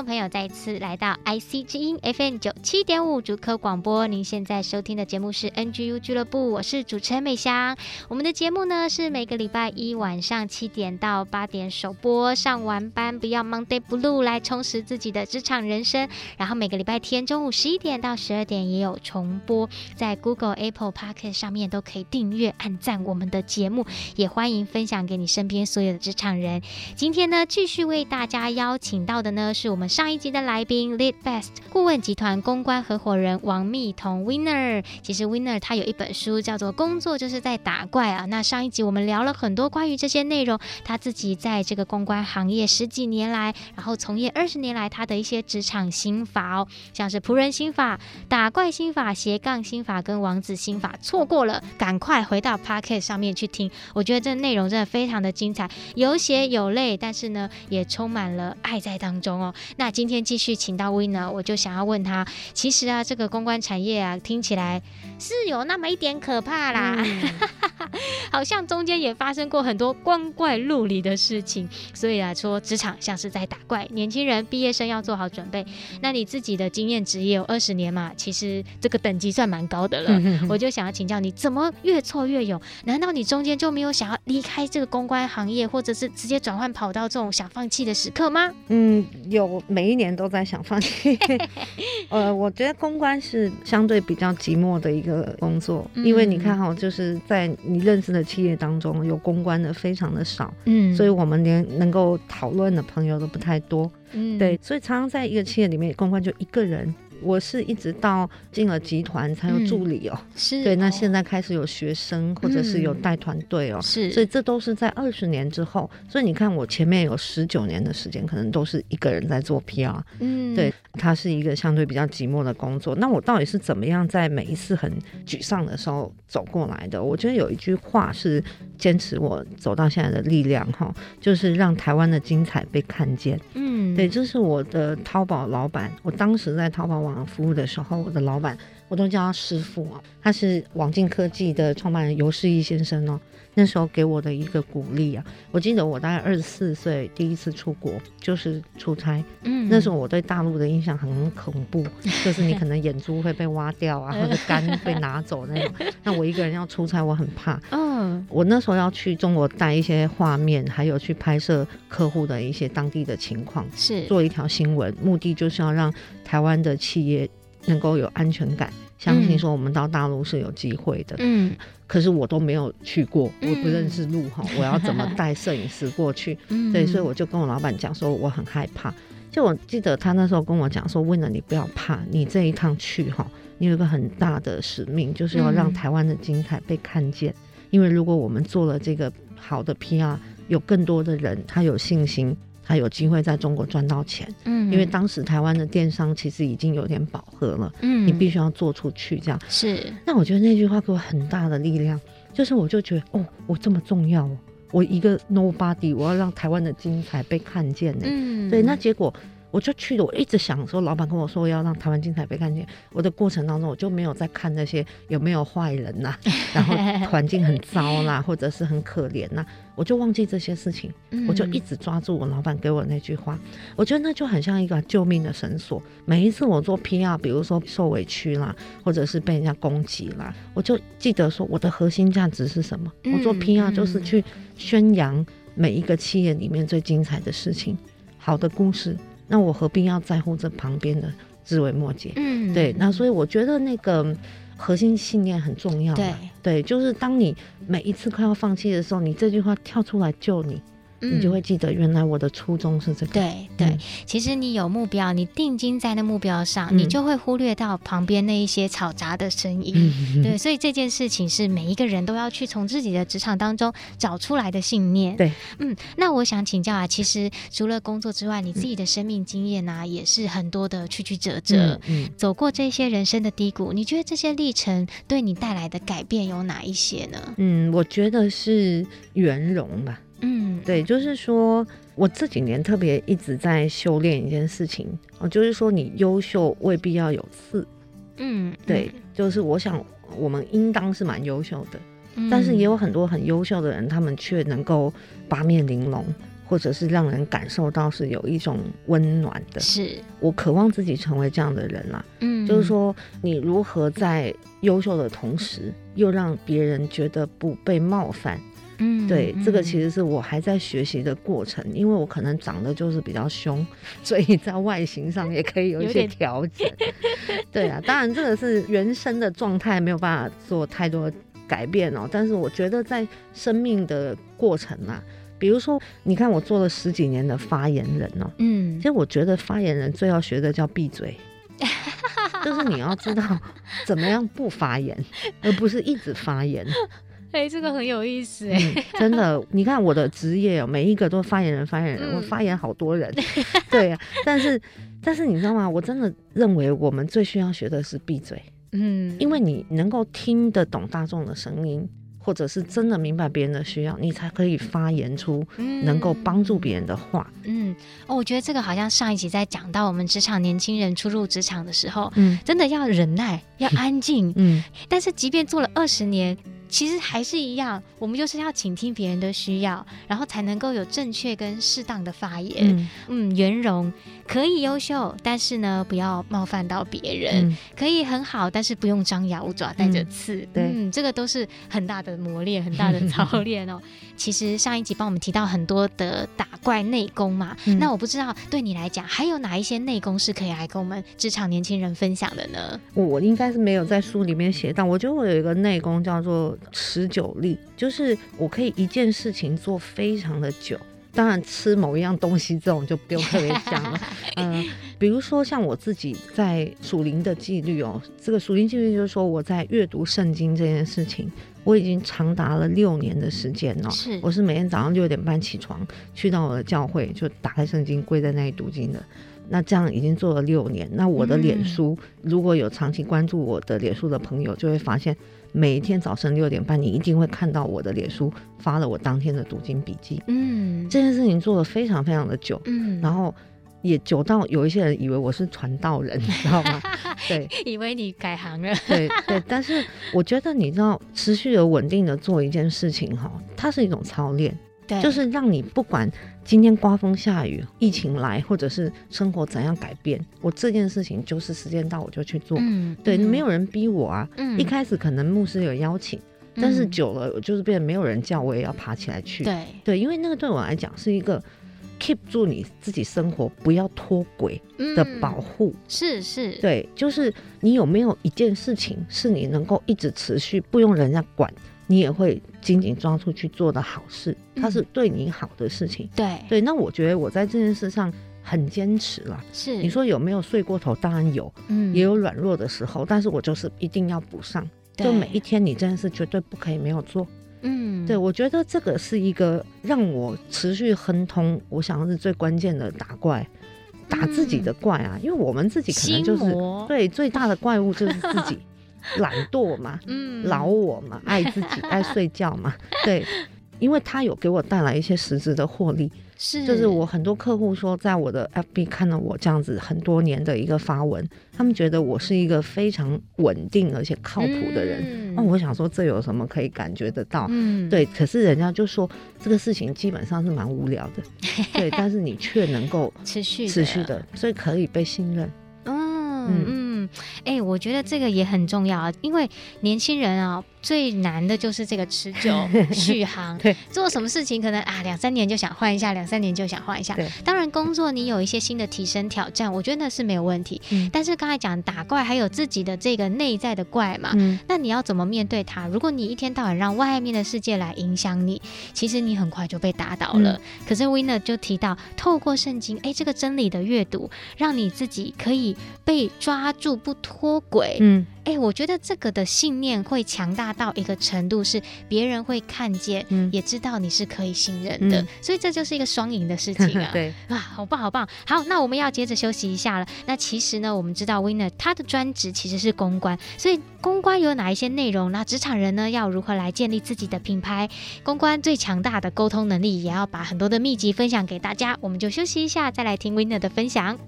众朋友，再次来到 IC 之音 FM 九七点五竹科广播。您现在收听的节目是 NGU 俱乐部，我是主持人美香。我们的节目呢是每个礼拜一晚上七点到八点首播。上完班不要 Monday Blue，来充实自己的职场人生。然后每个礼拜天中午十一点到十二点也有重播，在 Google、Apple Podcast 上面都可以订阅、按赞我们的节目，也欢迎分享给你身边所有的职场人。今天呢，继续为大家邀请到的呢是。我们上一集的来宾，Leadbest 顾问集团公关合伙人王蜜同 Winner。其实 Winner 他有一本书叫做《工作就是在打怪》啊。那上一集我们聊了很多关于这些内容，他自己在这个公关行业十几年来，然后从业二十年来，他的一些职场心法哦，像是仆人心法、打怪心法、斜杠心法跟王子心法。错过了，赶快回到 Pocket 上面去听。我觉得这内容真的非常的精彩，有血有泪，但是呢，也充满了爱在当中哦。那今天继续请到 Winner，我就想要问他，其实啊，这个公关产业啊，听起来是有那么一点可怕啦，嗯、好像中间也发生过很多光怪陆离的事情，所以啊，说职场像是在打怪，年轻人毕业生要做好准备。那你自己的经验职业有二十年嘛，其实这个等级算蛮高的了。嗯、我就想要请教你，怎么越挫越勇？难道你中间就没有想要离开这个公关行业，或者是直接转换跑道这种想放弃的时刻吗？嗯，有。每一年都在想放弃，呃，我觉得公关是相对比较寂寞的一个工作，嗯、因为你看哈，就是在你认识的企业当中，有公关的非常的少，嗯，所以我们连能够讨论的朋友都不太多，嗯，对，所以常常在一个企业里面，公关就一个人。我是一直到进了集团才有助理哦、是对。那现在开始有学生或者是有带团队哦，是。所以这都是在二十年之后。所以你看，我前面有十九年的时间，可能都是一个人在做 PR。嗯，对，它是一个相对比较寂寞的工作。那我到底是怎么样在每一次很沮丧的时候走过来的？我觉得有一句话是坚持我走到现在的力量哈，就是让台湾的精彩被看见。嗯，对，这是我的淘宝老板，我当时在淘宝网。服务的时候，我的老板我都叫他师傅啊，他是网进科技的创办人尤世义先生哦。那时候给我的一个鼓励啊，我记得我大概二十四岁第一次出国就是出差，嗯，那时候我对大陆的印象很恐怖，就是你可能眼珠会被挖掉啊，或者肝被拿走那种。那我一个人要出差，我很怕。嗯，我那时候要去中国带一些画面，还有去拍摄客户的一些当地的情况，是做一条新闻，目的就是要让台湾的企业能够有安全感。相信说我们到大陆是有机会的，嗯，可是我都没有去过，我不认识路哈，我要怎么带摄影师过去？嗯，对，所以我就跟我老板讲说我很害怕。就我记得他那时候跟我讲说，Winner 你不要怕，你这一趟去哈，你有一个很大的使命，就是要让台湾的精彩被看见。因为如果我们做了这个好的 PR，有更多的人他有信心。他有机会在中国赚到钱，嗯，因为当时台湾的电商其实已经有点饱和了，嗯，你必须要做出去，这样是。那我觉得那句话给我很大的力量，就是我就觉得哦，我这么重要，我一个 nobody，我要让台湾的精彩被看见呢，嗯，对，那结果。我就去了，我一直想说，老板跟我说要让台湾精彩被看见。我的过程当中，我就没有在看那些有没有坏人呐、啊，然后环境很糟啦，或者是很可怜呐，我就忘记这些事情，我就一直抓住我老板给我那句话。我觉得那就很像一个救命的绳索。每一次我做 PR，比如说受委屈啦，或者是被人家攻击啦，我就记得说我的核心价值是什么？我做 PR 就是去宣扬每一个企业里面最精彩的事情，好的故事。那我何必要在乎这旁边的枝微末节？嗯，对。那所以我觉得那个核心信念很重要。对，对，就是当你每一次快要放弃的时候，你这句话跳出来救你，嗯、你就会记得原来我的初衷是这个。对对、嗯，其实你有目标，你定睛在那目标上，嗯、你就会忽略到旁边那一些嘈杂的声音。嗯、对，所以这件事情是每一个人都要去从自己的职场当中找出来的信念。对，嗯，那我想请教啊，其实除了工作之外，你自己的生命经验啊，嗯、也是很多的曲曲折折。嗯，嗯，走过这些人生的低谷，你觉得这些历程对你带来的改变有哪一些呢？嗯，我觉得是圆融吧。嗯，对，就是说我这几年特别一直在修炼一件事情哦，就是说你优秀未必要有刺。嗯，对，就是我想我们应当是蛮优秀的，嗯，但是也有很多很优秀的人，他们却能够八面玲珑，或者是让人感受到是有一种温暖的。是我渴望自己成为这样的人啦。嗯，就是说你如何在优秀的同时，又让别人觉得不被冒犯。嗯，对，这个其实是我还在学习的过程，因为我可能长得就是比较凶，所以在外形上也可以有一些调整。对啊，当然这个是原生的状态，没有办法做太多改变哦。但是我觉得在生命的过程啊，比如说你看我做了十几年的发言人哦，嗯，其实我觉得发言人最要学的叫闭嘴，就是你要知道 怎么样不发言，而不是一直发言。哎、欸，这个很有意思哎、嗯，真的，你看我的职业哦，每一个都发言人，发言人，嗯、我发言好多人，对啊，但是，但是你知道吗？我真的认为我们最需要学的是闭嘴，嗯，因为你能够听得懂大众的声音，或者是真的明白别人的需要，你才可以发言出能够帮助别人的话。嗯，哦，我觉得这个好像上一集在讲到我们职场年轻人初入职场的时候，嗯，真的要忍耐，要安静，嗯，但是即便做了二十年。其实还是一样，我们就是要倾听别人的需要，然后才能够有正确跟适当的发言。嗯，嗯，圆融可以优秀，但是呢，不要冒犯到别人。嗯，可以很好，但是不用张牙舞爪，带着刺。嗯，对，嗯，这个都是很大的磨练，很大的操练哦。其实上一集帮我们提到很多的打怪内功嘛，嗯，那我不知道对你来讲还有哪一些内功是可以来跟我们职场年轻人分享的呢？我应该是没有在书里面写到，我觉得我有一个内功叫做。持久力就是我可以一件事情做非常的久，当然吃某一样东西这种就不用特别讲了。嗯、呃，比如说像我自己在属灵的纪律哦，这个属灵纪律就是说我在阅读圣经这件事情，我已经长达了六年的时间了。是，我是每天早上六点半起床，去到我的教会就打开圣经，跪在那里读经的。那这样已经做了六年。那我的脸书、嗯、如果有长期关注我的脸书的朋友，就会发现。每一天早晨六点半，你一定会看到我的脸书发了我当天的读经笔记。嗯，这件事情做了非常非常的久。嗯，然后也久到有一些人以为我是传道人，你知道吗？对，以为你改行了。对对，但是我觉得你知道，持续的稳定的做一件事情哈，它是一种操练。对，就是让你不管今天刮风下雨、疫情来，或者是生活怎样改变，我这件事情就是时间到我就去做。嗯，对，没有人逼我啊。嗯，一开始可能牧师有邀请，但是久了就是变得没有人叫我也要爬起来去。对对，因为那个对我来讲是一个 keep 住你自己生活不要脱轨的保护。是是，对，就是你有没有一件事情是你能够一直持续不用人家管。你也会紧紧抓住去做的好事，它是对你好的事情。嗯、对对，那我觉得我在这件事上很坚持了。是，你说有没有睡过头？当然有，嗯，也有软弱的时候，但是我就是一定要补上。就每一天，你这件事绝对不可以没有做。嗯，对，我觉得这个是一个让我持续亨通，我想是最关键的打怪，打自己的怪啊，嗯、因为我们自己可能就是对最大的怪物就是自己。懒惰嘛，嗯，老我嘛，爱自己，爱睡觉嘛，对，因为他有给我带来一些实质的获利，是，就是我很多客户说，在我的 FB 看到我这样子很多年的一个发文，他们觉得我是一个非常稳定而且靠谱的人。嗯，哦，我想说这有什么可以感觉得到？嗯，对，可是人家就说这个事情基本上是蛮无聊的，对，但是你却能够持续持续的，所以可以被信任。嗯嗯。哎、我觉得这个也很重要啊，因为年轻人啊，最难的就是这个持久 续航。对，做什么事情可能啊两三年就想换一下，两三年就想换一下。对，当然工作你有一些新的提升挑战，我觉得那是没有问题。嗯，但是刚才讲打怪还有自己的这个内在的怪嘛，嗯，那你要怎么面对它？如果你一天到晚让外面的世界来影响你，其实你很快就被打倒了。嗯，可是 Winner 就提到，透过圣经，哎，这个真理的阅读，让你自己可以被抓住不脱轨。嗯。哎、欸，我觉得这个的信念会强大到一个程度，是别人会看见，嗯，也知道你是可以信任的，嗯、所以这就是一个双赢的事情啊。对，啊，好棒，好棒。好，那我们要接着休息一下了。那其实呢，我们知道 Winner 他的专职其实是公关，所以公关有哪一些内容？那职场人呢，要如何来建立自己的品牌？公关最强大的沟通能力，也要把很多的秘籍分享给大家。我们就休息一下，再来听 Winner 的分享。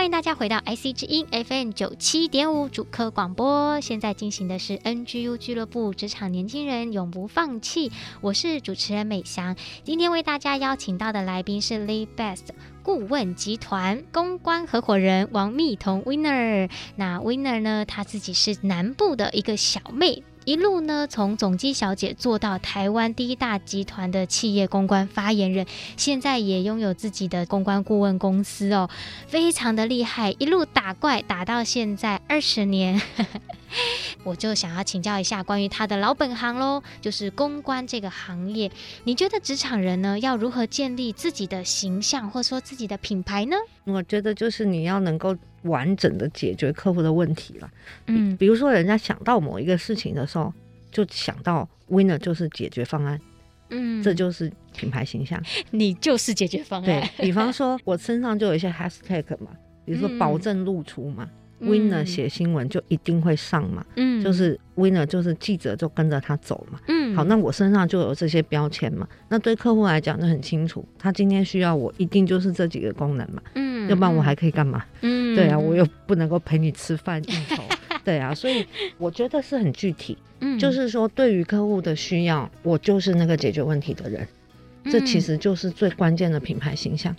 欢迎大家回到 IC 之音 FM 九七点五主科广播，现在进行的是 NGU 俱乐部职场年轻人永不放弃。我是主持人美翔，今天为大家邀请到的来宾是 Lee Best 顾问集团公关合伙人王蜜彤 Winner。那 Winner 呢，他自己是南部的一个小妹。一路呢，从总机小姐做到台湾第一大集团的企业公关发言人，现在也拥有自己的公关顾问公司哦，非常的厉害，一路打怪打到现在二十年。我就想要请教一下关于他的老本行喽，就是公关这个行业。你觉得职场人呢，要如何建立自己的形象，或者说自己的品牌呢？我觉得就是你要能够完整的解决客户的问题了。嗯，比如说人家想到某一个事情的时候，就想到 Winner 就是解决方案。嗯，这就是品牌形象。你就是解决方案。对，比方说，我身上就有一些 hashtag 嘛，比如说保证露出嘛。嗯 Winner 写新闻就一定会上嘛，嗯，就是 Winner 就是记者就跟着他走嘛，嗯，好，那我身上就有这些标签嘛，那对客户来讲就很清楚，他今天需要我一定就是这几个功能嘛，嗯，要不然我还可以干嘛？嗯，对啊，我又不能够陪你吃饭应酬，对啊，所以我觉得是很具体，嗯，就是说对于客户的需要，我就是那个解决问题的人，这其实就是最关键的品牌形象。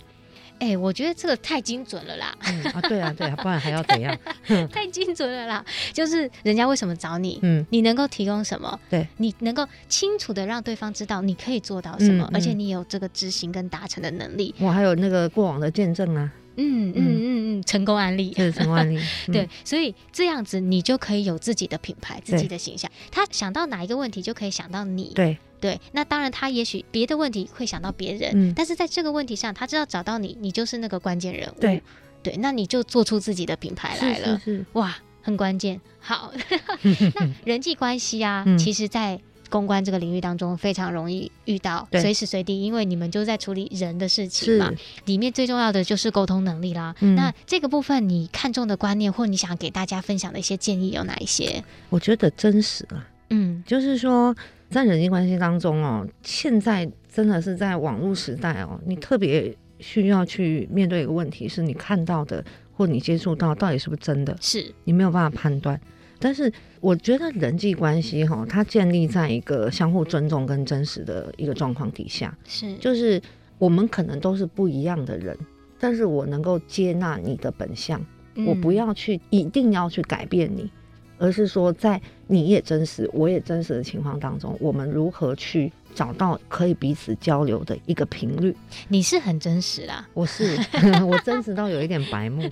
哎、欸，我觉得这个太精准了啦！嗯、啊，对啊，对啊，不然还要怎样？太精准了啦！就是人家为什么找你？嗯，你能够提供什么？对，你能够清楚的让对方知道你可以做到什么，嗯嗯、而且你有这个执行跟达成的能力。我还有那个过往的见证啊！嗯嗯嗯嗯，成功案例，是成功案例。嗯、对，所以这样子你就可以有自己的品牌、自己的形象。他想到哪一个问题，就可以想到你。对。对，那当然，他也许别的问题会想到别人，嗯，但是在这个问题上，他知道找到你，你就是那个关键人物。对，对，那你就做出自己的品牌来了，是是是哇，很关键。好，那 人际关系啊，嗯、其实，在公关这个领域当中非常容易遇到，随时随地，因为你们就在处理人的事情嘛。是里面最重要的就是沟通能力啦。嗯、那这个部分，你看重的观念，或你想给大家分享的一些建议有哪一些？我觉得真实啊，嗯，就是说。在人际关系当中哦，现在真的是在网络时代哦，你特别需要去面对一个问题，是你看到的或你接触到到底是不是真的？是你没有办法判断。但是我觉得人际关系哈，它建立在一个相互尊重跟真实的一个状况底下，是就是我们可能都是不一样的人，但是我能够接纳你的本相，我不要去一定要去改变你。而是说，在你也真实，我也真实的情况当中，我们如何去找到可以彼此交流的一个频率？你是很真实啦，我是 我真实到有一点白目，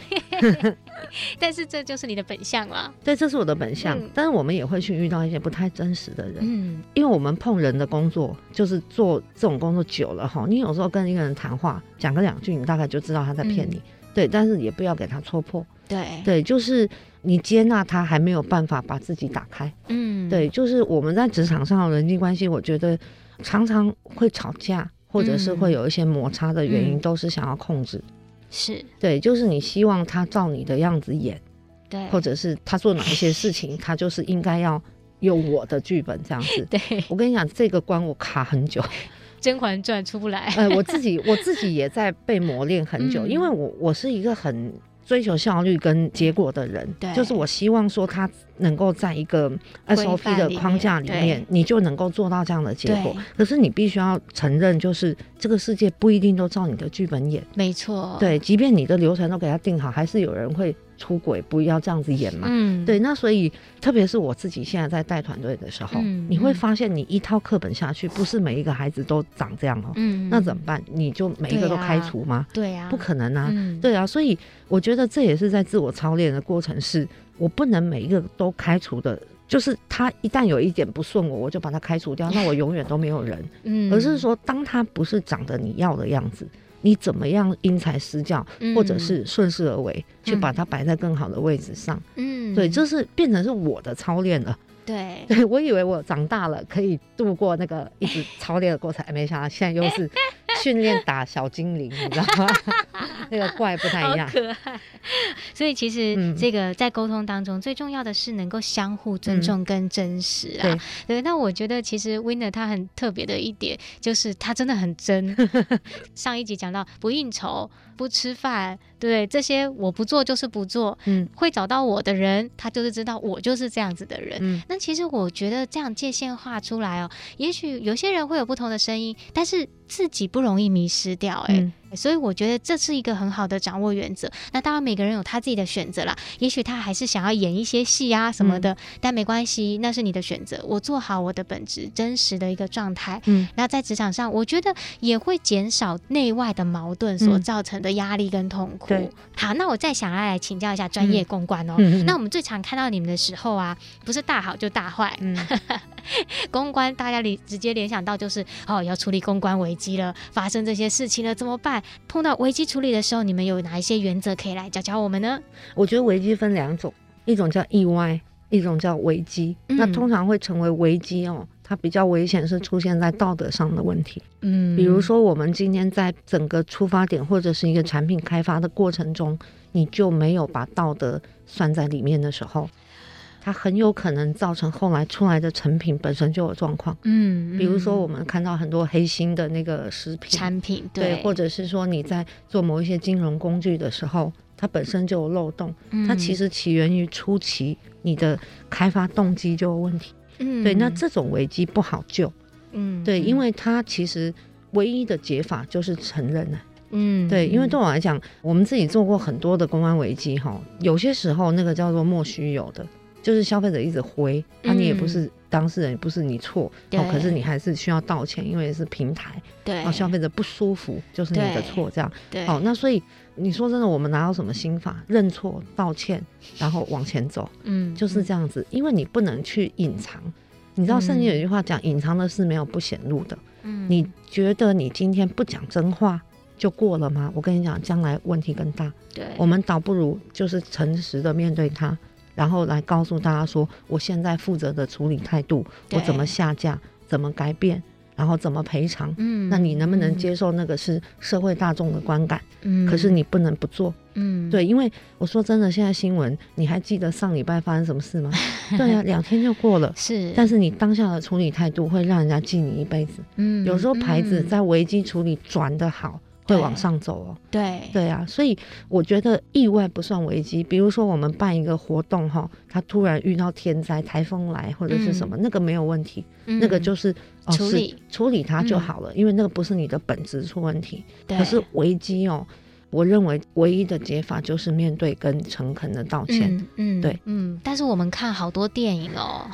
但是这就是你的本相啦。对，这是我的本相。嗯、但是我们也会去遇到一些不太真实的人，嗯，因为我们碰人的工作，就是做这种工作久了哈，你有时候跟一个人谈话，讲个两句，你大概就知道他在骗你，嗯、对，但是也不要给他戳破。对。对，就是你接纳他还没有办法把自己打开，嗯，对，就是我们在职场上的人际关系，我觉得常常会吵架，或者是会有一些摩擦的原因，都是想要控制，是。对，就是你希望他照你的样子演，对，或者是他做哪一些事情，他就是应该要有我的剧本这样子。对，我跟你讲，这个关我卡很久，《甄嬛传》出不来。呃，我自己我自己也在被磨练很久，嗯、因为我我是一个很追求效率跟结果的人，对，就是我希望说他能够在一个 SOP 的框架里面，里面你就能够做到这样的结果。可是你必须要承认，就是这个世界不一定都照你的剧本演，没错。对，即便你的流程都给他定好，还是有人会。出轨不要这样子演嘛，嗯，对，那所以特别是我自己现在在带团队的时候，嗯，你会发现你一套课本下去，不是每一个孩子都长这样哦，嗯，那怎么办？你就每一个都开除吗？对啊，不可能啊，对啊，所以我觉得这也是在自我操练的过程，是我不能每一个都开除的，就是他一旦有一点不顺我，我就把他开除掉，那我永远都没有人，嗯，而是说当他不是长得你要的样子。你怎么样因材施教，或者是顺势而为，嗯、去把它摆在更好的位置上？嗯，对，这是变成是我的操练了。对，对我以为我长大了可以度过那个一直操练的过程，没想到现在又是训练打小精灵，你知道吗？那个怪不太一样，可爱。所以其实这个在沟通当中，嗯、最重要的是能够相互尊重跟真实啊。嗯、对，对，那我觉得其实 Winner 他很特别的一点，就是他真的很真。上一集讲到不应酬。不吃饭，对这些我不做就是不做。嗯，会找到我的人，他就是知道我就是这样子的人。嗯，那其实我觉得这样界限画出来哦，也许有些人会有不同的声音，但是自己不容易迷失掉。哎、嗯。所以我觉得这是一个很好的掌握原则。那当然每个人有他自己的选择啦，也许他还是想要演一些戏啊什么的，嗯、但没关系，那是你的选择。我做好我的本职，真实的一个状态。嗯，那在职场上，我觉得也会减少内外的矛盾所造成的压力跟痛苦。嗯、好，那我再想要来请教一下专业公关哦。嗯、那我们最常看到你们的时候啊，不是大好就大坏。嗯，公关大家直接联想到就是哦，要处理公关危机了，发生这些事情了，怎么办？碰到危机处理的时候，你们有哪一些原则可以来教教我们呢？我觉得危机分两种，一种叫意外，一种叫危机。嗯、那通常会成为危机哦，它比较危险，是出现在道德上的问题。嗯，比如说我们今天在整个出发点或者是一个产品开发的过程中，你就没有把道德算在里面的时候。它很有可能造成后来出来的成品本身就有状况，嗯，比如说我们看到很多黑心的那个食品产品，对，对，或者是说你在做某一些金融工具的时候，它本身就有漏洞，嗯，它其实起源于初期你的开发动机就有问题，嗯，对，那这种危机不好救，嗯，对，因为它其实唯一的解法就是承认了，嗯，对，因为对我来讲，我们自己做过很多的公安危机哈，有些时候那个叫做莫须有的。就是消费者一直挥，那、嗯啊、你也不是当事人，也不是你错，哦，可是你还是需要道歉，因为是平台，对，哦，消费者不舒服就是你的错，这样，对，好、哦，那所以你说真的，我们拿到什么心法？认错、道歉，然后往前走，嗯，就是这样子，因为你不能去隐藏，你知道圣经有一句话讲，隐藏的事没有不显露的，嗯，你觉得你今天不讲真话就过了吗？我跟你讲，将来问题更大，对，我们倒不如就是诚实的面对它。然后来告诉大家说，我现在负责的处理态度，我怎么下架，怎么改变，然后怎么赔偿。嗯，那你能不能接受那个是社会大众的观感？嗯，可是你不能不做。嗯，对，因为我说真的，现在新闻你还记得上礼拜发生什么事吗？对呀，两天就过了。是，但是你当下的处理态度会让人家记你一辈子。嗯，有时候牌子在危机处理转得好。会往上走哦，对对啊，所以我觉得意外不算危机。比如说我们办一个活动哈，他突然遇到天灾、台风来或者是什么，嗯、那个没有问题，嗯、那个就是、哦、处理处理它就好了，嗯、因为那个不是你的本质出问题。对可是危机哦。我认为唯一的解法就是面对跟诚恳的道歉。嗯，嗯对，嗯。但是我们看好多电影哦，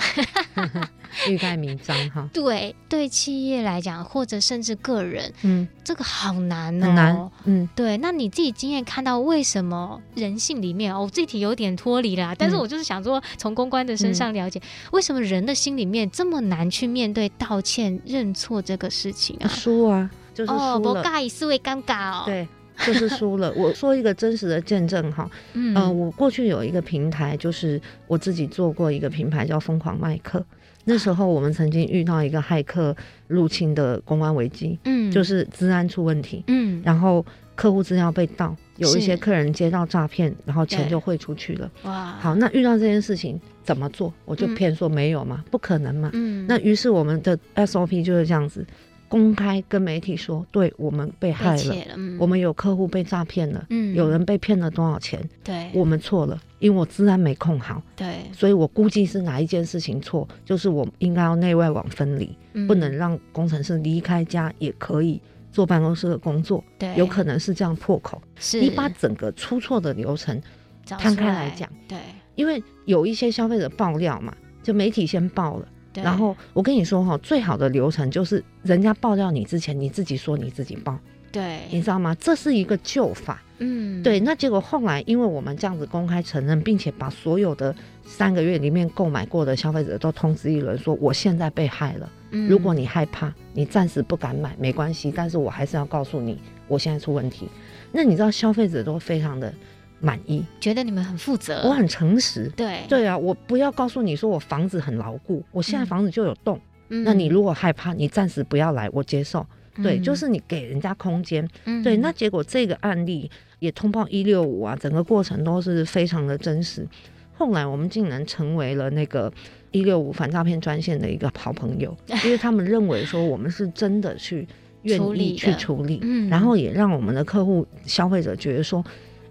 欲盖弥彰哈。对，对企业来讲，或者甚至个人，嗯，这个好难哦。很难。嗯，对。那你自己经验看到，为什么人性里面哦，这题有点脱离了，但是我就是想说，从公关的身上了解，嗯、为什么人的心里面这么难去面对道歉、认错这个事情啊？输啊，就是。哦，不尬意思维尴尬哦。对。就是输了。我说一个真实的见证哈，嗯、呃，我过去有一个平台，就是我自己做过一个品牌叫疯狂麦克。那时候我们曾经遇到一个骇客入侵的公关危机，嗯，就是治安出问题，嗯，然后客户资料被盗，有一些客人接到诈骗，然后钱就汇出去了。哇，好，那遇到这件事情怎么做？我就骗说没有嘛，嗯、不可能嘛。嗯，那于是我们的 SOP 就是这样子。公开跟媒体说，对我们被害了，了嗯、我们有客户被诈骗了，嗯、有人被骗了多少钱？对，我们错了，因为我资安没控好，对，所以我估计是哪一件事情错，就是我应该要内外网分离，嗯、不能让工程师离开家也可以做办公室的工作，对，有可能是这样破口。是，你把整个出错的流程摊开来讲，对，因为有一些消费者爆料嘛，就媒体先爆了。对然后我跟你说哈，最好的流程就是人家爆料你之前，你自己说你自己爆，对，你知道吗？这是一个旧法，嗯，对。那结果后来，因为我们这样子公开承认，并且把所有的三个月里面购买过的消费者都通知一轮，说我现在被害了。嗯，如果你害怕，你暂时不敢买没关系，但是我还是要告诉你，我现在出问题。那你知道消费者都非常的。满意，觉得你们很负责，我很诚实。对对啊，我不要告诉你说我房子很牢固，我现在房子就有洞。嗯，那你如果害怕，你暂时不要来，我接受。嗯、对，就是你给人家空间。嗯，对。那结果这个案例也通报一六五啊，整个过程都是非常的真实。后来我们竟然成为了那个一六五反诈骗专线的一个好朋友，因为他们认为说我们是真的去愿意去处理，嗯，然后也让我们的客户消费者觉得说。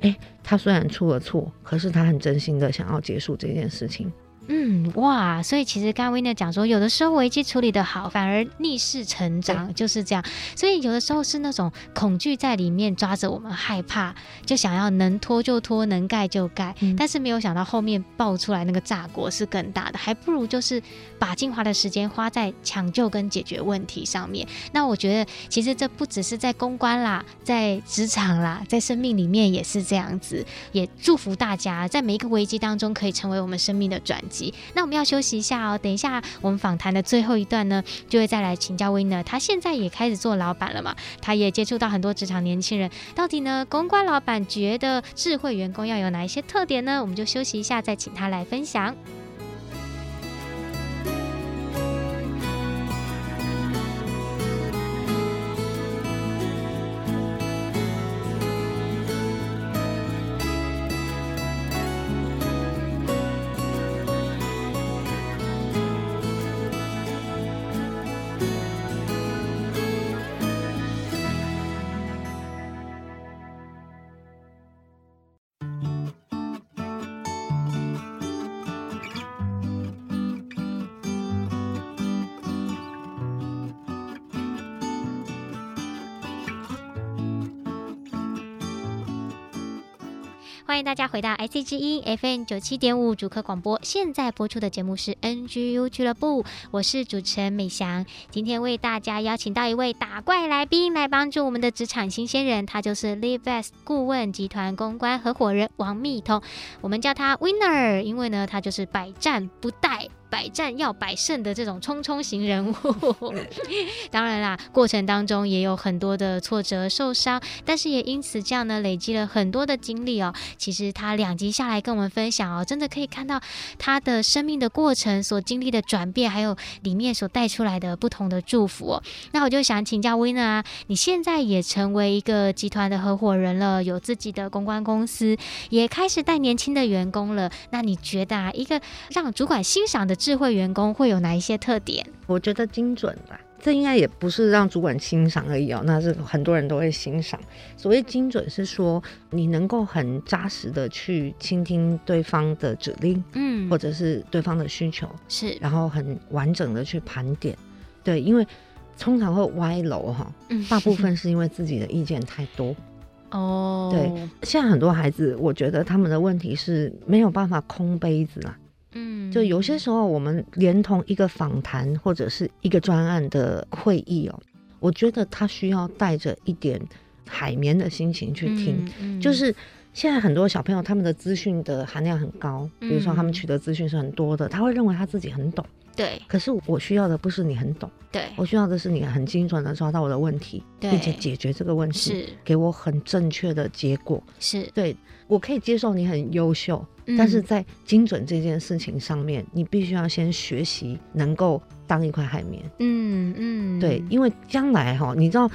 哎，他虽然出了错，可是他很真心的想要结束这件事情。嗯哇，所以其实刚刚 Winner 讲说，有的时候危机处理得好，反而逆势成长，就是这样。所以有的时候是那种恐惧在里面抓着我们，害怕，就想要能拖就拖，能盖就盖。嗯、但是没有想到后面爆出来那个炸锅是更大的，还不如就是把精华的时间花在抢救跟解决问题上面。那我觉得其实这不只是在公关啦，在职场啦，在生命里面也是这样子。也祝福大家在每一个危机当中可以成为我们生命的转。那我们要休息一下哦，等一下我们访谈的最后一段呢，就会再来请教 Winner。他现在也开始做老板了嘛，他也接触到很多职场年轻人，到底呢，公关老板觉得智慧员工要有哪一些特点呢？我们就休息一下，再请他来分享。大家回到 IC 之音 FM 九七点五主客广播。现在播出的节目是 NGU 俱乐部，我是主持人美翔。今天为大家邀请到一位打怪来宾，来帮助我们的职场新鲜人，他就是 Livest 顾问集团公关合伙人王蜜彤，我们叫他 Winner，因为呢，他就是百战不殆。百战要百胜的这种冲冲型人物，当然啦，过程当中也有很多的挫折、受伤，但是也因此这样呢，累积了很多的经历哦。其实他两集下来跟我们分享哦，真的可以看到他的生命的过程所经历的转变，还有里面所带出来的不同的祝福。那我就想请教 Winner 啊，你现在也成为一个集团的合伙人了，有自己的公关公司，也开始带年轻的员工了。那你觉得啊，一个让主管欣赏的智慧员工会有哪一些特点？我觉得精准吧，这应该也不是让主管欣赏而已哦，那是很多人都会欣赏。所谓精准是说你能够很扎实的去倾听对方的指令，嗯，或者是对方的需求，是，然后很完整的去盘点。对，因为通常会歪楼哈，大部分是因为自己的意见太多。哦，对，现在很多孩子，我觉得他们的问题是没有办法空杯子啊。嗯，就有些时候，我们连同一个访谈或者是一个专案的会议哦，我觉得他需要带着一点海绵的心情去听。嗯嗯、就是现在很多小朋友他们的资讯的含量很高，比如说他们取得资讯是很多的，他会认为他自己很懂。对，可是我需要的不是你很懂，对，我需要的是你很精准的抓到我的问题，对并且解决这个问题，是给我很正确的结果。是对，我可以接受你很优秀。嗯、但是在精准这件事情上面，你必须要先学习能够当一块海绵。嗯嗯，对，因为将来哈，你知道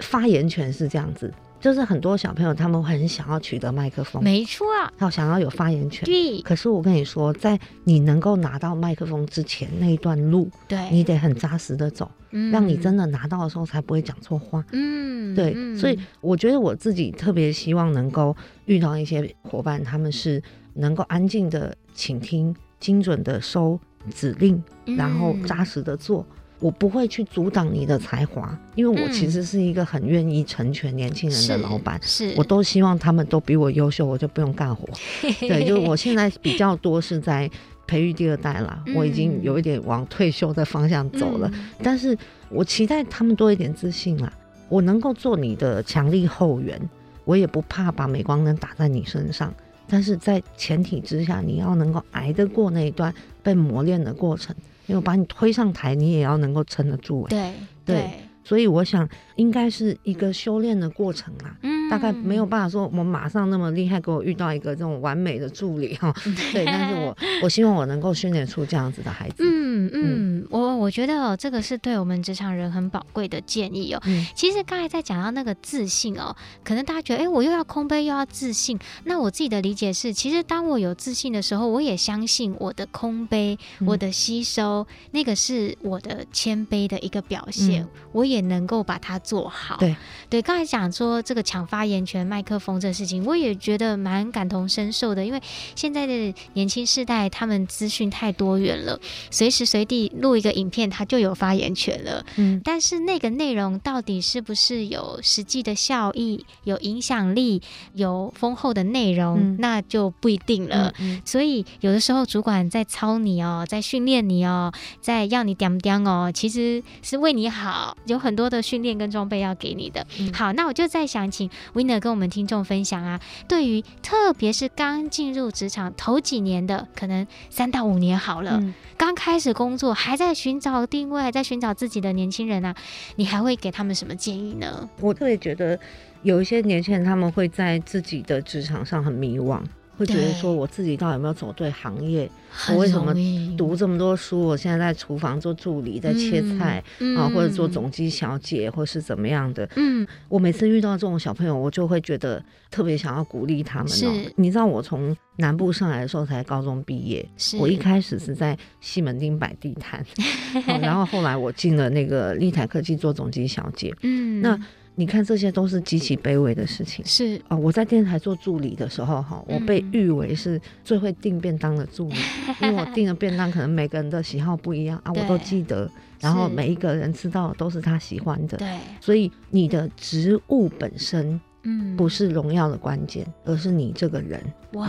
发言权是这样子，就是很多小朋友他们很想要取得麦克风，没错，他想要有发言权。对。可是我跟你说，在你能够拿到麦克风之前那一段路，对，你得很扎实的走，嗯，让你真的拿到的时候才不会讲错话。嗯，对。嗯，所以我觉得我自己特别希望能够遇到一些伙伴，他们是能够安静的倾听，精准的收指令，然后扎实的做。嗯我不会去阻挡你的才华，因为我其实是一个很愿意成全年轻人的老板，嗯，是，我都希望他们都比我优秀，我就不用干活。对，就我现在比较多是在培育第二代了，嗯，我已经有一点往退休的方向走了，嗯，但是我期待他们多一点自信啦，我能够做你的强力后援，我也不怕把镁光灯打在你身上，但是在前提之下，你要能够挨得过那一段被磨练的过程。因为把你推上台，你也要能够撑得住。对对，所以我想应该是一个修炼的过程啦。嗯，大概没有办法说我马上那么厉害，给我遇到一个这种完美的助理哈。对，但是我 我希望我能够训练出这样子的孩子。嗯嗯，我我觉得哦，这个是对我们职场人很宝贵的建议哦。嗯，其实刚才在讲到那个自信哦，可能大家觉得，哎，我又要空杯又要自信。那我自己的理解是，其实当我有自信的时候，我也相信我的空杯，我的吸收，那个是我的谦卑的一个表现，我也能够把它做好。对对，刚才讲说这个抢发言权、麦克风这事情，我也觉得蛮感同身受的，因为现在的年轻世代，他们资讯太多元了，随时随地录一个影片，他就有发言权了。嗯，但是那个内容到底是不是有实际的效益、有影响力、有丰厚的内容，嗯，那就不一定了。所以有的时候主管在操你哦，在训练你哦，在要你点点哦，其实是为你好，有很多的训练跟装备要给你的。嗯，好，那我就再想请 Winner 跟我们听众分享啊，对于特别是刚进入职场头几年的，可能三到五年好了。嗯刚开始工作，还在寻找定位，还在寻找自己的年轻人啊，你还会给他们什么建议呢？我特别觉得有一些年轻人，他们会在自己的职场上很迷惘。会觉得说我自己到底有没有走对行业？我为什么读这么多书？我现在在厨房做助理，在切菜、嗯、啊，或者做总机小姐，或是怎么样的？嗯，我每次遇到这种小朋友，我就会觉得特别想要鼓励他们哦。你知道我从南部上来的时候才高中毕业，我一开始是在西门町摆地摊、啊，然后后来我进了那个立台科技做总机小姐。嗯，那。你看，这些都是极其卑微的事情。是啊、哦，我在电台做助理的时候，哈，我被誉为是最会订便当的助理，嗯、因为我订的便当可能每个人的喜好不一样啊，我都记得，然后每一个人吃到都是他喜欢的。对，所以你的职务本身，嗯，不是荣耀的关键，而是你这个人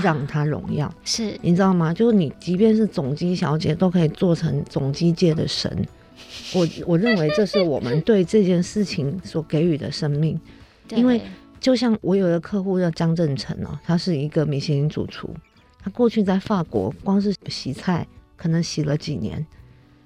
让他荣耀。是，你知道吗？就是你，即便是总机小姐，都可以做成总机界的神。我我认为这是我们对这件事情所给予的生命，因为就像我有一个客户叫张正成哦，他是一个米其林主厨，他过去在法国光是洗菜可能洗了几年，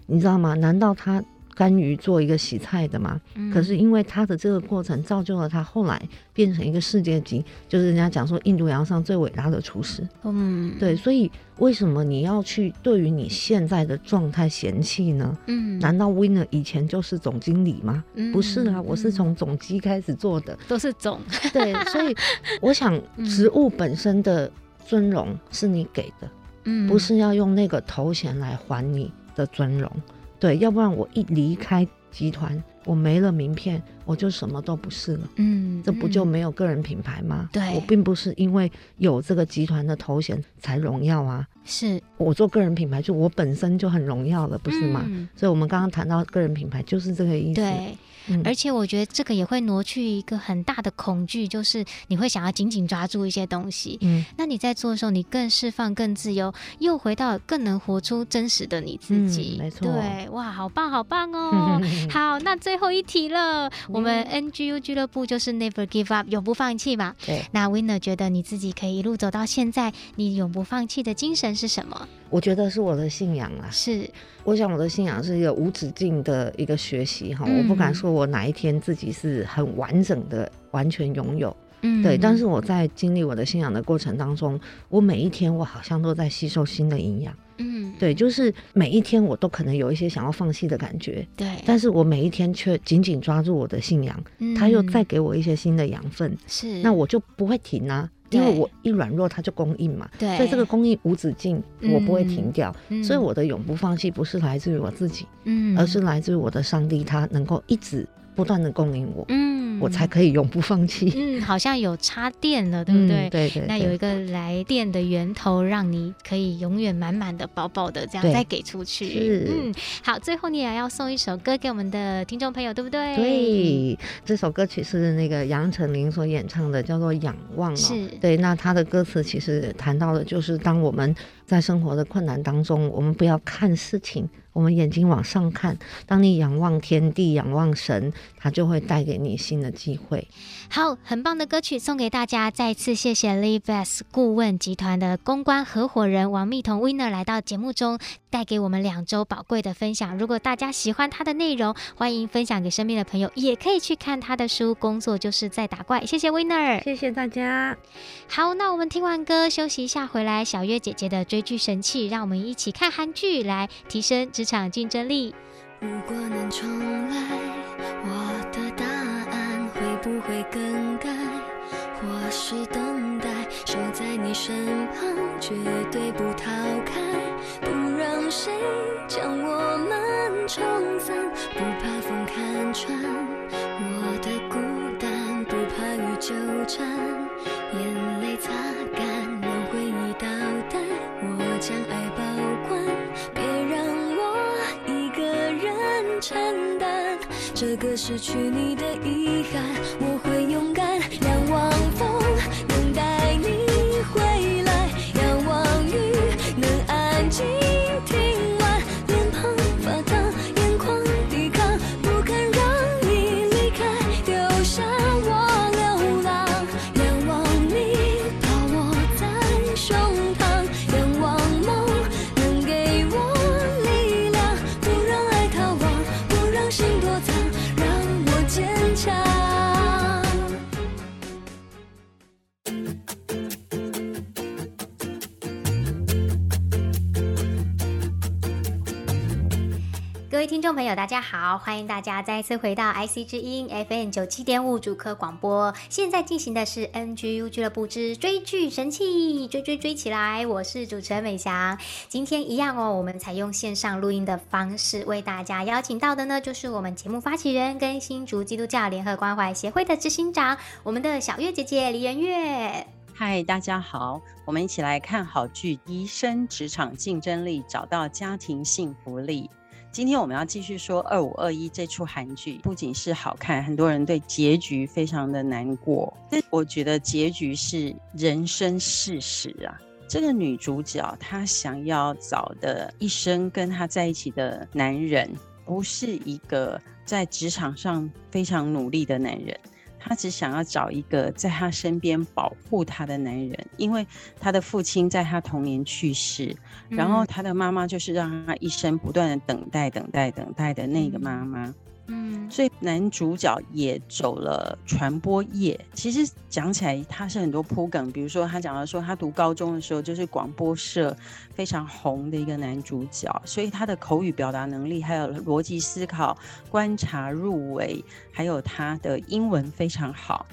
你知道吗？难道他？甘于做一个洗菜的嘛，嗯，可是因为他的这个过程造就了他后来变成一个世界级，就是人家讲说印度洋上最伟大的厨师。嗯，对，所以为什么你要去对于你现在的状态嫌弃呢？嗯，难道 Winner 以前就是总经理吗？嗯，不是啊，我是从总机开始做的，都是总。对，所以我想 职务本身的尊荣是你给的，嗯，不是要用那个头衔来还你的尊荣。对，要不然我一离开集团，我没了名片，我就什么都不是了。嗯，这不就没有个人品牌吗？对，我并不是因为有这个集团的头衔才荣耀啊。是我做个人品牌，就我本身就很荣耀了，不是吗？嗯，所以，我们刚刚谈到个人品牌，就是这个意思。对。嗯、而且我觉得这个也会挪去一个很大的恐惧，就是你会想要紧紧抓住一些东西。嗯，那你在做的时候，你更释放、更自由，又回到更能活出真实的你自己。嗯、没错，对，哇，好棒，好棒哦！好，那最后一题了，我们 NGU 俱乐部就是 Never Give Up，永不放弃嘛。对。那 Winner 觉得你自己可以一路走到现在，你永不放弃的精神是什么？我觉得是我的信仰啊。是。我想我的信仰是一个无止境的一个学习哈，我不敢说我哪一天自己是很完整的完全拥有，嗯，对。但是我在经历我的信仰的过程当中，我每一天我好像都在吸收新的营养。嗯，对，就是每一天我都可能有一些想要放弃的感觉。对，但是我每一天却紧紧抓住我的信仰，他、嗯、又再给我一些新的养分。是，那我就不会停啊。因为我一软弱，它就供应嘛，对，所以这个供应无止境，我不会停掉。嗯、所以我的永不放弃不是来自于我自己，嗯，而是来自于我的上帝，他能够一直不断的供应我，嗯，我才可以永不放弃。嗯，好像有插电了，对不对？嗯、对，对，对对。那有一个来电的源头，让你可以永远满满的、饱饱的这样再给出去。是，嗯，好，最后你也要送一首歌给我们的听众朋友，对不对？对，这首歌曲是那个杨丞琳所演唱的，叫做《仰望》哦。是。对，那他的歌词其实谈到的就是当我们在生活的困难当中，我们不要看事情。我们眼睛往上看，当你仰望天地、仰望神，他就会带给你新的机会。好，很棒的歌曲送给大家。再次谢谢 Lives 顾问集团的公关合伙人王蜜彤 Winner 来到节目中，带给我们两周宝贵的分享。如果大家喜欢他的内容，欢迎分享给身边的朋友，也可以去看他的书《工作就是在打怪》。谢谢 Winner，谢谢大家。好，那我们听完歌休息一下，回来小月姐姐的追剧神器，让我们一起看韩剧来提升职场竞争力。如果能重来，我的答案会不会更改？或是等待，守在你身旁，绝对不逃开，不让谁将我们冲散，不怕风看穿我的孤单，不怕雨纠缠，眼泪擦干，个失去你的遗憾，我听众朋友，大家好，欢迎大家再次回到 IC 之音 FM 九七点五主科广播。现在进行的是 NGU 俱乐部之追剧神器，追追追起来！我是主持人美翔。今天一样哦，我们采用线上录音的方式，为大家邀请到的呢，就是我们节目发起人跟新竹基督教联合关怀协会的执行长，我们的小月姐姐李媛月。嗨，大家好，我们一起来看好剧，提升职场竞争力，找到家庭幸福力。今天我们要继续说《二五二一》这出韩剧，不仅是好看，很多人对结局非常的难过。但我觉得结局是人生事实啊。这个女主角她想要找的一生跟她在一起的男人，不是一个在职场上非常努力的男人。他只想要找一个在她身边保护她的男人，因为她的父亲在她童年去世，然后她的妈妈就是让她一生不断的等待、等待、等待的那个妈妈。嗯，所以男主角也走了传播业。其实讲起来，他是很多铺梗，比如说他讲到说，他读高中的时候就是广播社非常红的一个男主角，所以他的口语表达能力，还有逻辑思考、观察入微，还有他的英文非常好，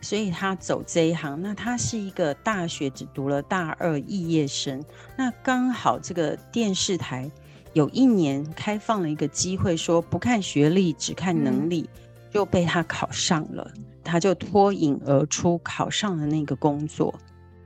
所以他走这一行。那他是一个大学只读了大二肄业生，那刚好这个电视台。有一年开放了一个机会，说不看学历，只看能力，就被他考上了。他就脱颖而出，考上了那个工作。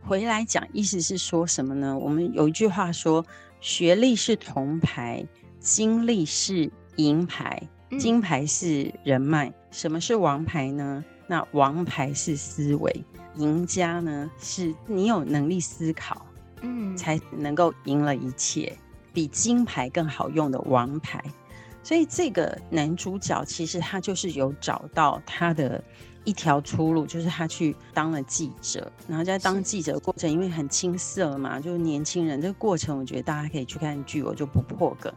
回来讲，意思是说什么呢？我们有一句话说，学历是铜牌，经历是银牌，金牌是人脉。什么是王牌呢？那王牌是思维，赢家呢是你有能力思考，嗯，才能够赢了一切。比金牌更好用的王牌，所以这个男主角其实他就是有找到他的一条出路，就是他去当了记者，然后在当记者的过程，因为很青涩嘛，就是年轻人这个过程，我觉得大家可以去看剧，我就不破梗。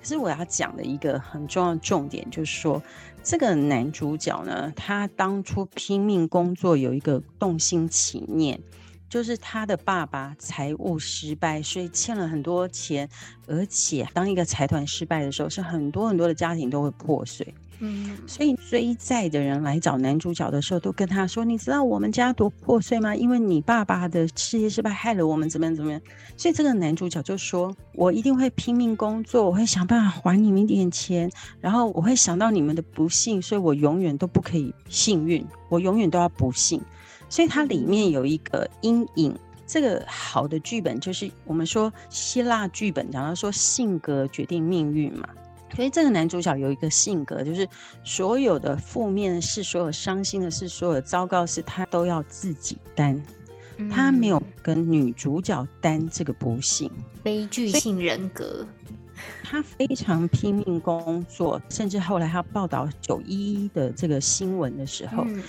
可是我要讲的一个很重要的重点就是说，这个男主角呢，他当初拼命工作有一个动心起念，就是他的爸爸财务失败，所以欠了很多钱，而且当一个财团失败的时候，是很多很多的家庭都会破碎。嗯，所以追债的人来找男主角的时候，都跟他说：“你知道我们家多破碎吗？因为你爸爸的事业失败，害了我们怎么样怎么样。”所以这个男主角就说：“我一定会拼命工作，我会想办法还你们一点钱，然后我会想到你们的不幸，所以我永远都不可以幸运，我永远都要不幸。”所以它里面有一个阴影。这个好的剧本就是我们说希腊剧本讲到说性格决定命运嘛。所以这个男主角有一个性格，就是所有的负面的事、所有伤心的事、所有的糟糕事，他都要自己担，他没有跟女主角担这个不幸。悲剧性人格，他非常拼命工作，甚至后来他报道九一一的这个新闻的时候，嗯、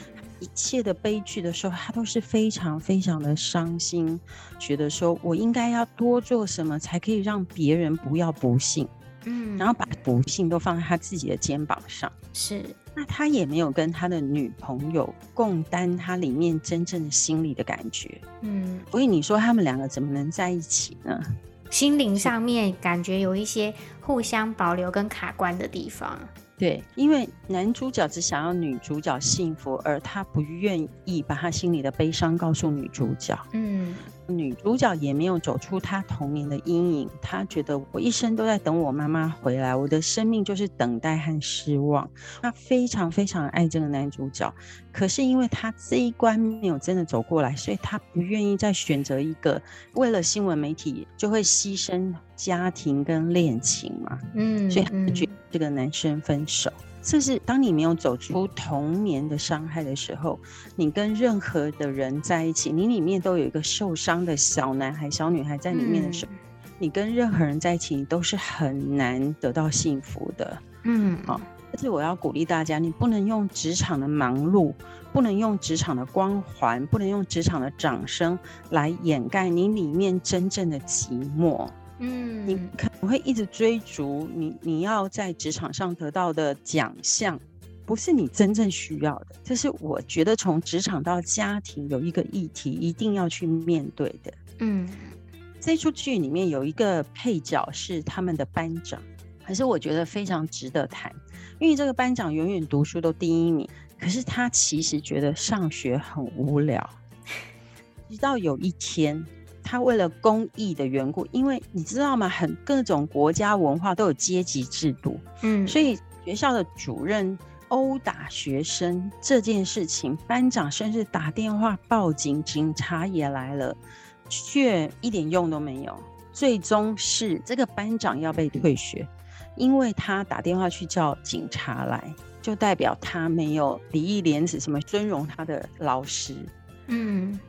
一切的悲剧的时候，他都是非常非常的伤心，觉得说我应该要多做什么，才可以让别人不要不幸。嗯，然后把不幸都放在他自己的肩膀上，是。那他也没有跟他的女朋友共担他里面真正的心理的感觉，嗯。所以你说他们两个怎么能在一起呢？心灵上面感觉有一些互相保留跟卡关的地方。对，因为男主角只想要女主角幸福，而他不愿意把他心里的悲伤告诉女主角。嗯。女主角也没有走出她童年的阴影，她觉得我一生都在等我妈妈回来，我的生命就是等待和失望。她非常非常爱这个男主角，可是因为她这一关没有真的走过来，所以她不愿意再选择一个为了新闻媒体就会牺牲家庭跟恋情嘛。嗯，所以她决定这个男生分手。这是当你没有走出童年的伤害的时候，你跟任何的人在一起，你里面都有一个受伤的小男孩、小女孩在里面的时候，嗯、你跟任何人在一起，你都是很难得到幸福的。嗯，好、哦，但是我要鼓励大家，你不能用职场的忙碌，不能用职场的光环，不能用职场的掌声来掩盖你里面真正的寂寞。嗯，你可能会一直追逐你你要在职场上得到的奖项，不是你真正需要的。这是我觉得从职场到家庭有一个议题一定要去面对的。嗯，这出剧里面有一个配角是他们的班长，可是我觉得非常值得谈，因为这个班长永远读书都第一名，可是他其实觉得上学很无聊，直到有一天。他为了公益的缘故，因为你知道吗？很各种国家文化都有阶级制度，嗯，所以学校的主任殴打学生这件事情，班长甚至打电话报警，警察也来了，却一点用都没有。最终是这个班长要被退学，因为他打电话去叫警察来，就代表他没有礼义廉耻，什么尊荣他的老师，嗯。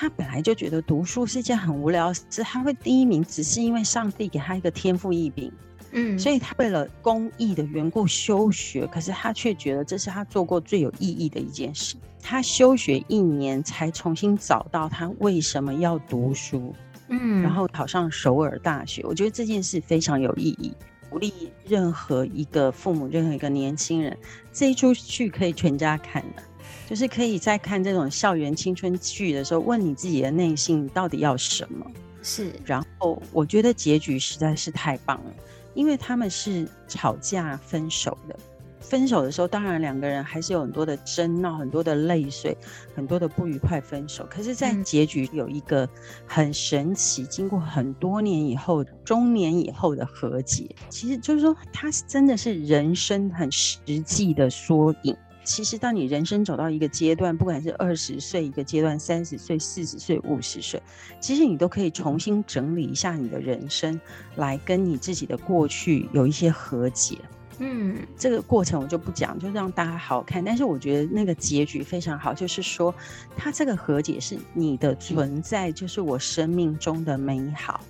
他本来就觉得读书是件很无聊的事，他会第一名，只是因为上帝给他一个天赋异禀，嗯，所以他为了公益的缘故休学，可是他却觉得这是他做过最有意义的一件事。他休学一年才重新找到他为什么要读书，嗯，然后考上首尔大学。我觉得这件事非常有意义，鼓励任何一个父母，任何一个年轻人，这一出剧可以全家看的。就是可以在看这种校园青春剧的时候，问你自己的内心到底要什么？是。然后我觉得结局实在是太棒了，因为他们是吵架分手的。分手的时候，当然两个人还是有很多的争闹、很多的泪水、很多的不愉快分手。可是，在结局有一个很神奇，经过很多年以后、中年以后的和解。其实就是说，它是真的是人生很实际的缩影。其实，当你人生走到一个阶段，不管是二十岁一个阶段、三十岁、四十岁、五十岁，其实你都可以重新整理一下你的人生，来跟你自己的过去有一些和解。嗯，这个过程我就不讲，就让大家好好看。但是我觉得那个结局非常好，就是说，它这个和解是你的存在，就是我生命中的美好。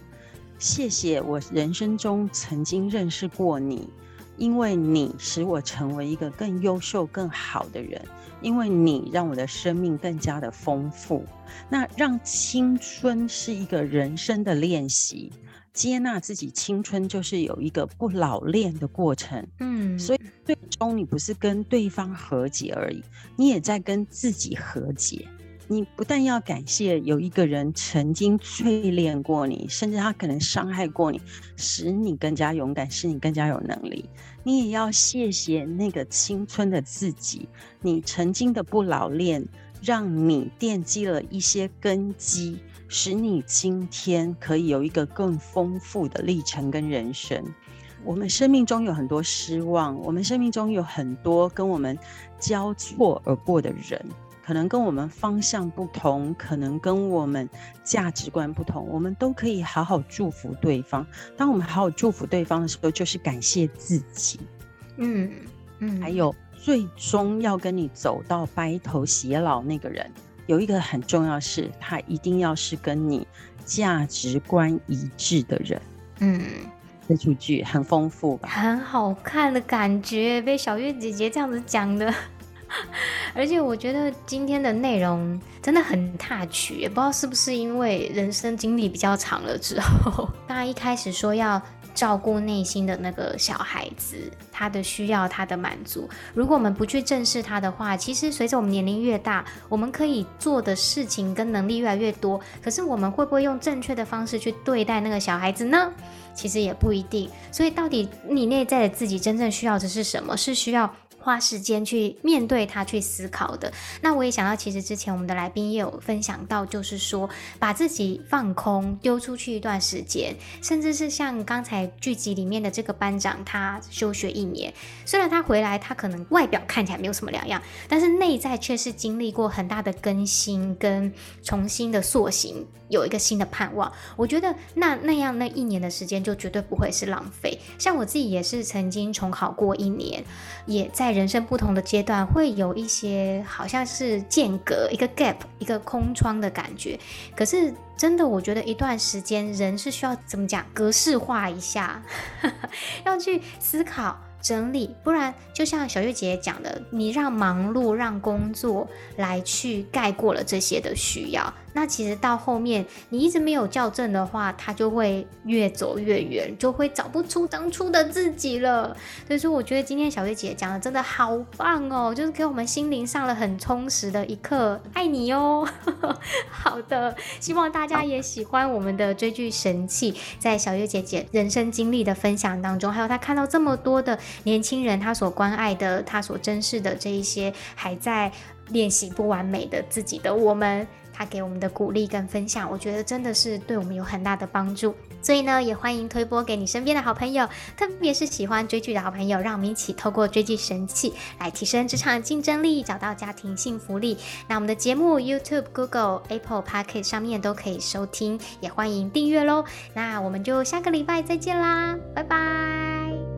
谢谢我人生中曾经认识过你。因为你使我成为一个更优秀、更好的人，因为你让我的生命更加的丰富。那让青春是一个人生的练习，接纳自己青春就是有一个不老练的过程。嗯，所以最终你不是跟对方和解而已，你也在跟自己和解。你不但要感谢有一个人曾经淬炼过你，甚至他可能伤害过你，使你更加勇敢，使你更加有能力。你也要谢谢那个青春的自己，你曾经的不老练，让你奠基了一些根基，使你今天可以有一个更丰富的历程跟人生。我们生命中有很多失望，我们生命中有很多跟我们交错而过的人。可能跟我们方向不同，可能跟我们价值观不同，我们都可以好好祝福对方。当我们好好祝福对方的时候，就是感谢自己。嗯嗯，还有最终要跟你走到白头偕老那个人，有一个很重要是，他一定要是跟你价值观一致的人。嗯，这出剧很丰富吧？很好看的感觉，被小月姐姐这样子讲的。而且我觉得今天的内容真的很 touch，也不知道是不是因为人生经历比较长了之后，大家一开始说要照顾内心的那个小孩子，他的需要，他的满足。如果我们不去正视他的话，其实随着我们年龄越大，我们可以做的事情跟能力越来越多。可是我们会不会用正确的方式去对待那个小孩子呢？其实也不一定。所以到底你内在的自己真正需要的是什么？是需要。花时间去面对他，去思考的。那我也想到，其实之前我们的来宾也有分享到，就是说把自己放空，丢出去一段时间，甚至是像刚才剧集里面的这个班长，他休学一年，虽然他回来，他可能外表看起来没有什么两样，但是内在却是经历过很大的更新跟重新的塑形，有一个新的盼望。我觉得那那样那一年的时间就绝对不会是浪费。像我自己也是曾经重考过一年，也在。在人生不同的阶段，会有一些好像是间隔，一个 gap，一个空窗的感觉。可是真的，我觉得一段时间，人是需要怎么讲，格式化一下，要去思考。整理，不然就像小月姐姐讲的，你让忙碌、让工作来去盖过了这些的需要，那其实到后面你一直没有校正的话，它就会越走越远，就会找不出当初的自己了。所以说，我觉得今天小月姐姐讲的真的好棒哦，就是给我们心灵上了很充实的一课，爱你哦。好的，希望大家也喜欢我们的追剧神器，在小月姐姐人生经历的分享当中，还有她看到这么多的。年轻人她所关爱的，她所珍视的这一些还在练习不完美的自己的我们，他给我们的鼓励跟分享，我觉得真的是对我们有很大的帮助。所以呢，也欢迎推播给你身边的好朋友，特别是喜欢追剧的好朋友，让我们一起透过追剧神器来提升职场竞争力，找到家庭幸福力。那我们的节目 YouTube、Google、Apple Podcast 上面都可以收听，也欢迎订阅喽。那我们就下个礼拜再见啦，拜拜。